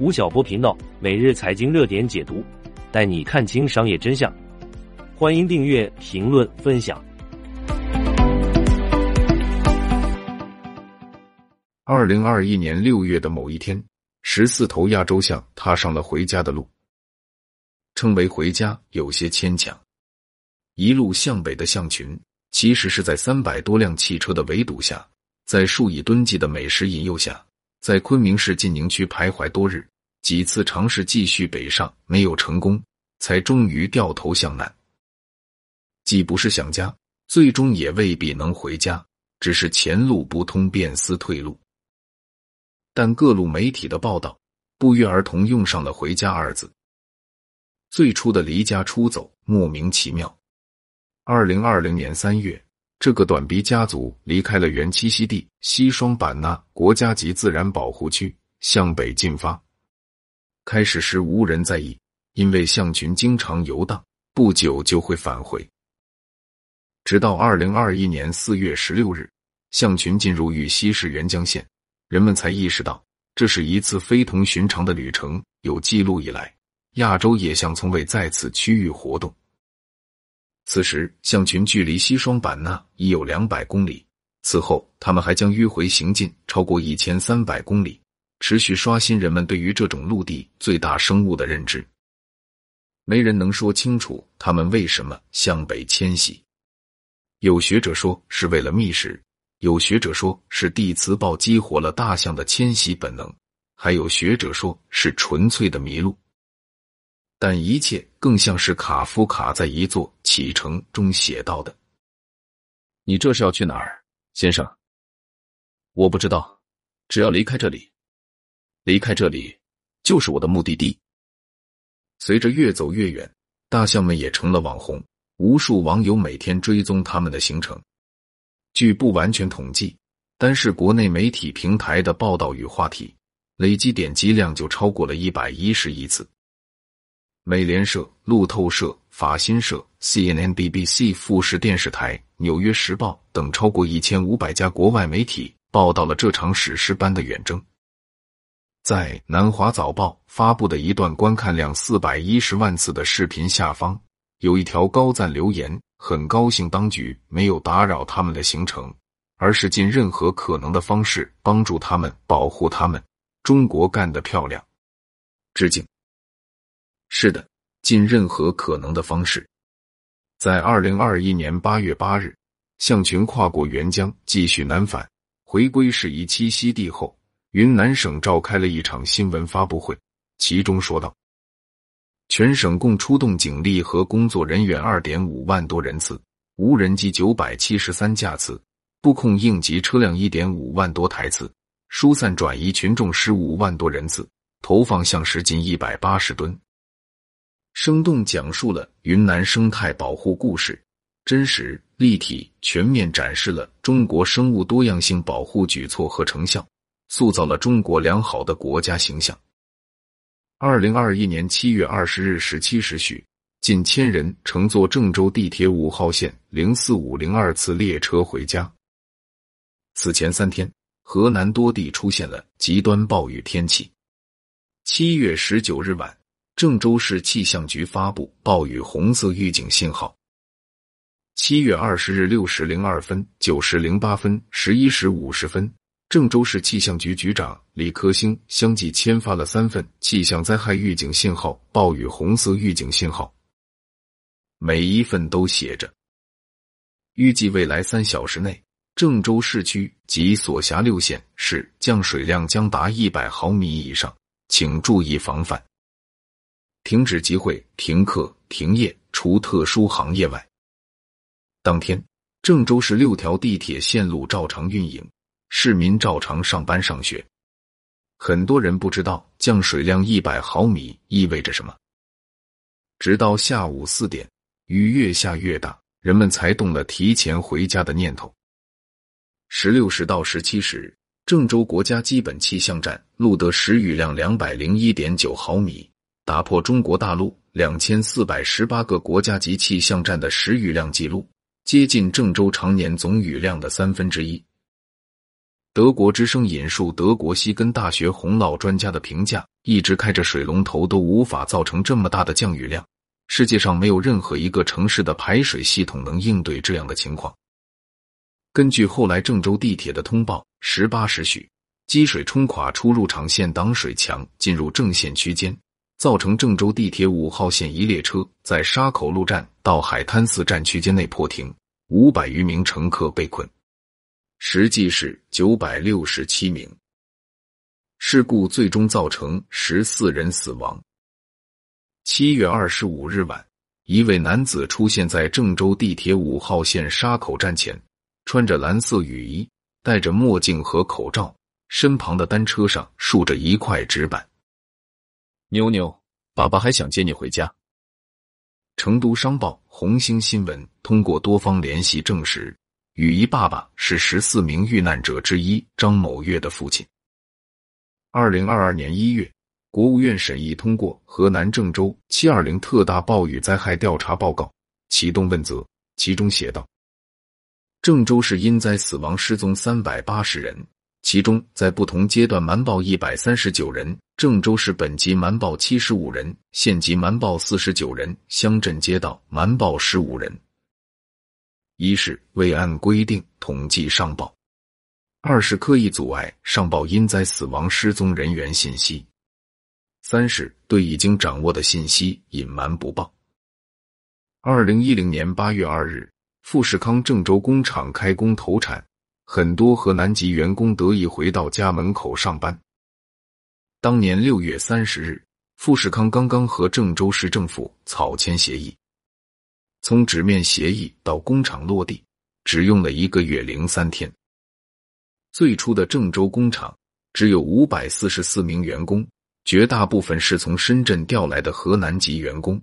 吴晓波频道每日财经热点解读，带你看清商业真相。欢迎订阅、评论、分享。二零二一年六月的某一天，十四头亚洲象踏上了回家的路。称为回家有些牵强。一路向北的象群，其实是在三百多辆汽车的围堵下，在数以吨计的美食引诱下，在昆明市晋宁区徘徊多日，几次尝试继续北上没有成功，才终于掉头向南。既不是想家，最终也未必能回家，只是前路不通，便思退路。但各路媒体的报道不约而同用上了“回家”二字。最初的离家出走莫名其妙。二零二零年三月，这个短鼻家族离开了原栖息地西双版纳国家级自然保护区，向北进发。开始时无人在意，因为象群经常游荡，不久就会返回。直到二零二一年四月十六日，象群进入玉溪市沅江县。人们才意识到，这是一次非同寻常的旅程。有记录以来，亚洲野象从未在此区域活动。此时，象群距离西双版纳已有两百公里。此后，他们还将迂回行进超过一千三百公里，持续刷新人们对于这种陆地最大生物的认知。没人能说清楚他们为什么向北迁徙。有学者说是为了觅食。有学者说是地磁暴激活了大象的迁徙本能，还有学者说是纯粹的迷路，但一切更像是卡夫卡在一座启程中写到的：“你这是要去哪儿，先生？”我不知道，只要离开这里，离开这里就是我的目的地。随着越走越远，大象们也成了网红，无数网友每天追踪他们的行程。据不完全统计，单是国内媒体平台的报道与话题，累计点击量就超过了一百一十亿次。美联社、路透社、法新社、CNN、BBC、富士电视台、纽约时报等超过一千五百家国外媒体报道了这场史诗般的远征。在南华早报发布的一段观看量四百一十万次的视频下方，有一条高赞留言。很高兴当局没有打扰他们的行程，而是尽任何可能的方式帮助他们、保护他们。中国干得漂亮，致敬。是的，尽任何可能的方式。在二零二一年八月八日，象群跨过沅江继续南返，回归适宜栖息地后，云南省召开了一场新闻发布会，其中说道。全省共出动警力和工作人员二点五万多人次，无人机九百七十三架次，布控应急车辆一点五万多台次，疏散转移群众十五万多人次，投放象石近一百八十吨。生动讲述了云南生态保护故事，真实、立体、全面展示了中国生物多样性保护举措和成效，塑造了中国良好的国家形象。二零二一年七月二十日十七时许，近千人乘坐郑州地铁五号线零四五零二次列车回家。此前三天，河南多地出现了极端暴雨天气。七月十九日晚，郑州市气象局发布暴雨红色预警信号。七月二十日六时零二分、九时零八分、十一时五十分。郑州市气象局局长李科兴相继签发了三份气象灾害预警信号、暴雨红色预警信号，每一份都写着：预计未来三小时内，郑州市区及所辖六县市降水量将达一百毫米以上，请注意防范。停止集会、停课、停业，除特殊行业外。当天，郑州市六条地铁线路照常运营。市民照常上班上学，很多人不知道降水量一百毫米意味着什么。直到下午四点，雨越下越大，人们才动了提前回家的念头。十六时到十七时，郑州国家基本气象站录得时雨量两百零一点九毫米，打破中国大陆两千四百十八个国家级气象站的时雨量记录，接近郑州常年总雨量的三分之一。德国之声引述德国西根大学洪涝专家的评价，一直开着水龙头都无法造成这么大的降雨量。世界上没有任何一个城市的排水系统能应对这样的情况。根据后来郑州地铁的通报，十八时许，积水冲垮出入场线挡水墙，进入正线区间，造成郑州地铁五号线一列车在沙口路站到海滩寺站区间内破停，五百余名乘客被困，实际是九百六十七名。事故最终造成十四人死亡。七月二十五日晚，一位男子出现在郑州地铁五号线沙口站前，穿着蓝色雨衣，戴着墨镜和口罩，身旁的单车上竖着一块纸板。妞妞，爸爸还想接你回家。成都商报、红星新闻通过多方联系证实，雨衣爸爸是十四名遇难者之一张某月的父亲。二零二二年一月。国务院审议通过河南郑州七二零特大暴雨灾害调查报告，启动问责。其中写道：郑州市因灾死亡失踪三百八十人，其中在不同阶段瞒报一百三十九人，郑州市本级瞒报七十五人，县级瞒报四十九人，乡镇街道瞒报十五人。一是未按规定统计上报，二是刻意阻碍上报因灾死亡失踪人员信息。三是对已经掌握的信息隐瞒不报。二零一零年八月二日，富士康郑州工厂开工投产，很多河南籍员工得以回到家门口上班。当年六月三十日，富士康刚刚和郑州市政府草签协议，从纸面协议到工厂落地，只用了一个月零三天。最初的郑州工厂只有五百四十四名员工。绝大部分是从深圳调来的河南籍员工，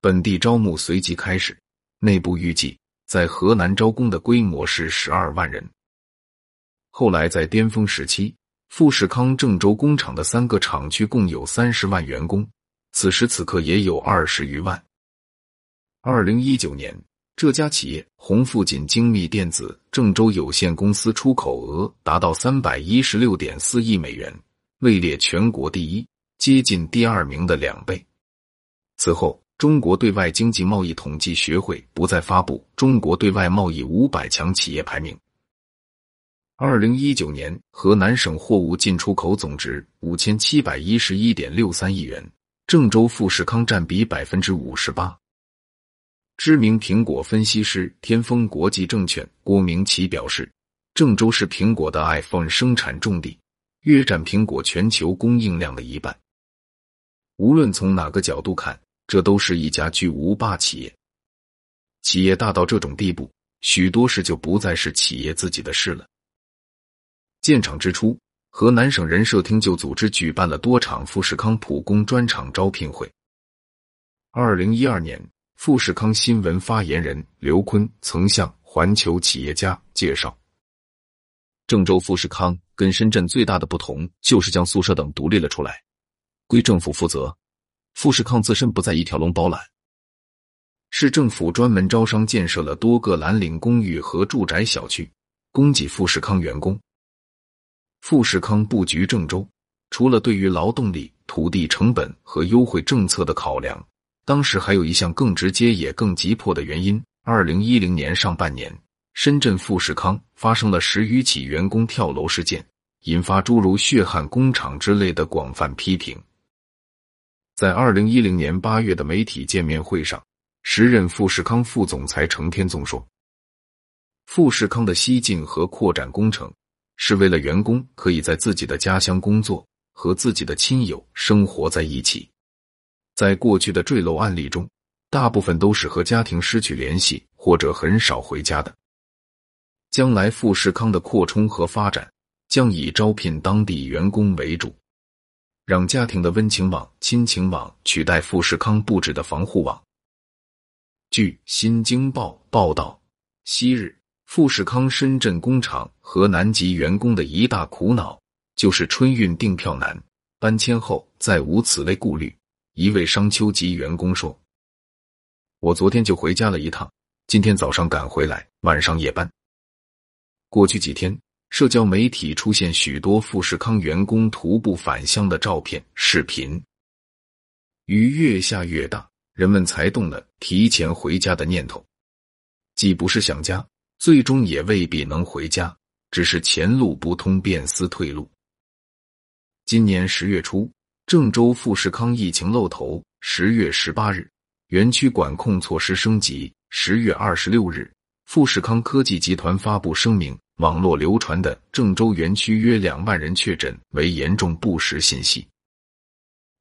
本地招募随即开始。内部预计在河南招工的规模是十二万人。后来在巅峰时期，富士康郑州工厂的三个厂区共有三十万员工，此时此刻也有二十余万。二零一九年，这家企业红富锦精密电子郑州有限公司出口额达到三百一十六点四亿美元。位列全国第一，接近第二名的两倍。此后，中国对外经济贸易统计学会不再发布中国对外贸易五百强企业排名。二零一九年，河南省货物进出口总值五千七百一十一点六三亿元，郑州富士康占比百分之五十八。知名苹果分析师天风国际证券郭明奇表示，郑州是苹果的 iPhone 生产重地。约占苹果全球供应量的一半。无论从哪个角度看，这都是一家巨无霸企业。企业大到这种地步，许多事就不再是企业自己的事了。建厂之初，河南省人社厅就组织举办了多场富士康普工专场招聘会。二零一二年，富士康新闻发言人刘坤曾向环球企业家介绍。郑州富士康跟深圳最大的不同就是将宿舍等独立了出来，归政府负责。富士康自身不在一条龙包揽，市政府专门招商建设了多个蓝领公寓和住宅小区，供给富士康员工。富士康布局郑州，除了对于劳动力、土地成本和优惠政策的考量，当时还有一项更直接也更急迫的原因：二零一零年上半年。深圳富士康发生了十余起员工跳楼事件，引发诸如“血汗工厂”之类的广泛批评。在二零一零年八月的媒体见面会上，时任富士康副总裁程天宗说：“富士康的西进和扩展工程是为了员工可以在自己的家乡工作，和自己的亲友生活在一起。在过去的坠楼案例中，大部分都是和家庭失去联系或者很少回家的。”将来富士康的扩充和发展将以招聘当地员工为主，让家庭的温情网、亲情网取代富士康布置的防护网。据《新京报》报道，昔日富士康深圳工厂和南极员工的一大苦恼就是春运订票难，搬迁后再无此类顾虑。一位商丘籍员工说：“我昨天就回家了一趟，今天早上赶回来，晚上夜班。”过去几天，社交媒体出现许多富士康员工徒步返乡的照片、视频。雨越下越大，人们才动了提前回家的念头。既不是想家，最终也未必能回家，只是前路不通，便思退路。今年十月初，郑州富士康疫情露头。十月十八日，园区管控措施升级。十月二十六日，富士康科技集团发布声明。网络流传的郑州园区约两万人确诊为严重不实信息，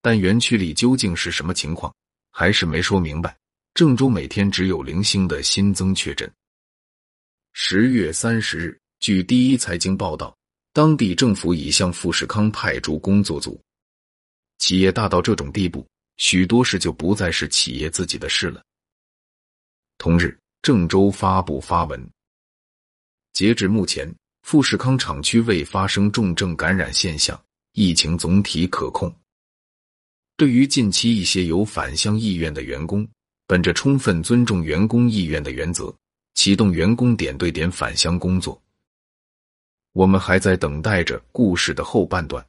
但园区里究竟是什么情况，还是没说明白。郑州每天只有零星的新增确诊。十月三十日，据第一财经报道，当地政府已向富士康派驻工作组。企业大到这种地步，许多事就不再是企业自己的事了。同日，郑州发布发文。截至目前，富士康厂区未发生重症感染现象，疫情总体可控。对于近期一些有返乡意愿的员工，本着充分尊重员工意愿的原则，启动员工点对点返乡工作。我们还在等待着故事的后半段。